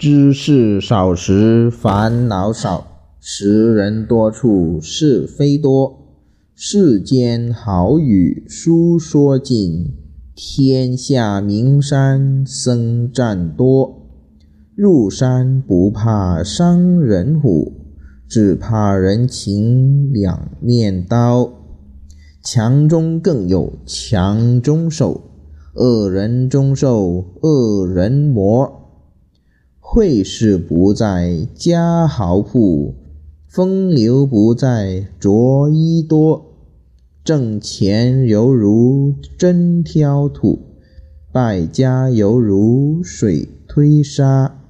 知事少时烦恼少，识人多处是非多。世间好语书说尽，天下名山僧占多。入山不怕伤人虎，只怕人情两面刀。强中更有强中手，恶人终受恶人磨。会事不在家豪富，风流不在着衣多。挣钱犹如针挑土，败家犹如水推沙。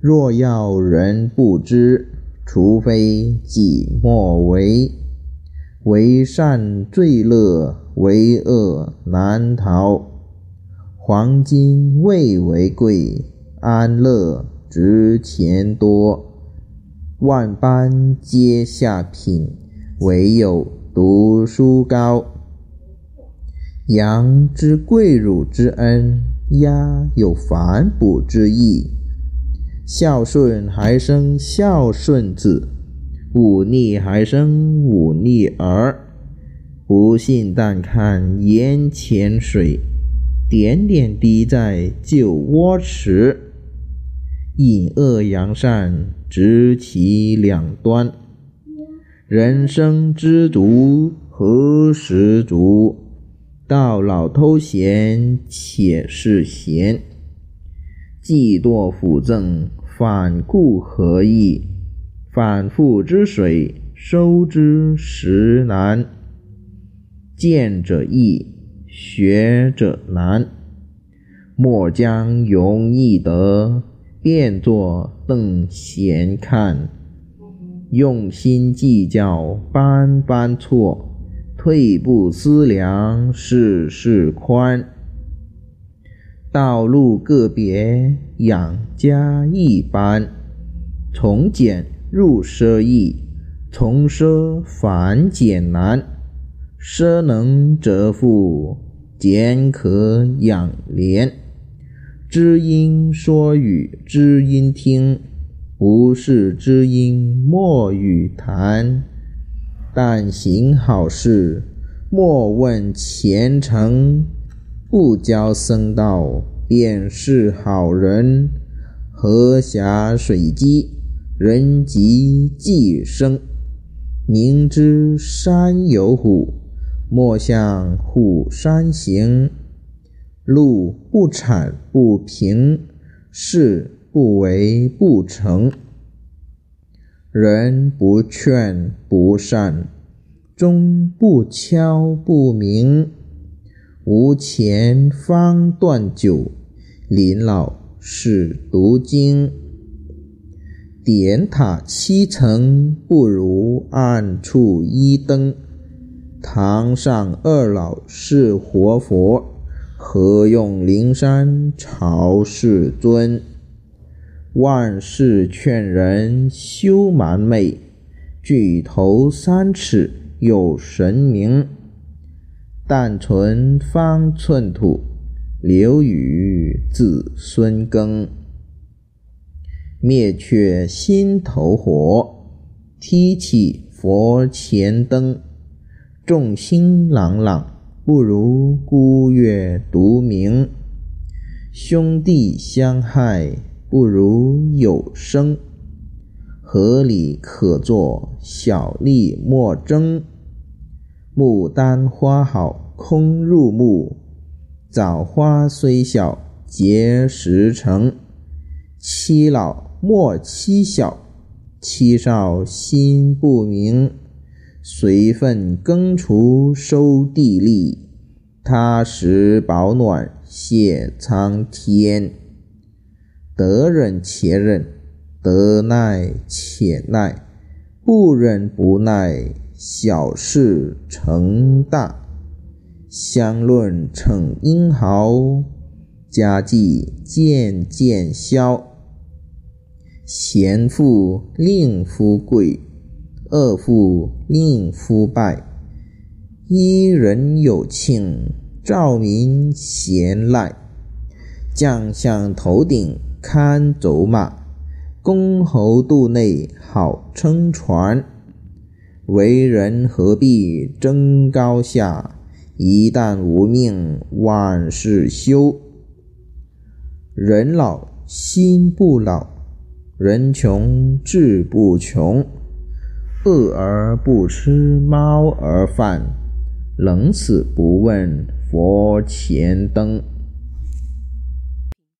若要人不知，除非己莫为。为善最乐，为恶难逃。黄金未为贵。安乐值钱多，万般皆下品，唯有读书高。羊之跪乳之恩，鸦有反哺之意。孝顺还生孝顺子，忤逆还生忤逆儿。不信但看眼前水，点点滴在酒窝池。隐恶扬善，执其两端。人生之足，何时足？到老偷闲，且是闲。既堕辅正，反顾何益？反复之水，收之实难。见者易，学者难。莫将容易得。变作邓闲看，用心计较般般错，退步思量事事宽。道路个别养家一般，从俭入奢易，从奢反俭难。奢能折腹，俭可养廉。知音说与知音听，不是知音莫与谈。但行好事，莫问前程。不教僧道，便是好人。河狭水急，人急即生。明知山有虎，莫向虎山行。路不铲不平，事不为不成。人不劝不善，钟不敲不鸣。无钱方断酒，临老是读经。点塔七层，不如暗处一灯。堂上二老是活佛。何用灵山朝世尊？万事劝人休蛮昧，举头三尺有神明。但存方寸土，留与子孙耕。灭却心头火，提起佛前灯。众星朗朗。不如孤月独明，兄弟相害不如有生。合理可作，小利莫争。牡丹花好空入目，枣花虽小结实成。妻老莫欺小，妻少心不明。随份耕锄收地利，踏实保暖谢苍天。得忍且忍，得耐且耐，不忍不耐，小事成大。相论逞英豪，家计渐渐消。贤妇令夫贵。恶妇令夫败，伊人有庆，兆民贤赖。将相头顶堪走马，公侯肚内好撑船。为人何必争高下？一旦无命，万事休。人老心不老，人穷志不穷。饿而不吃猫儿饭，冷死不问佛前灯。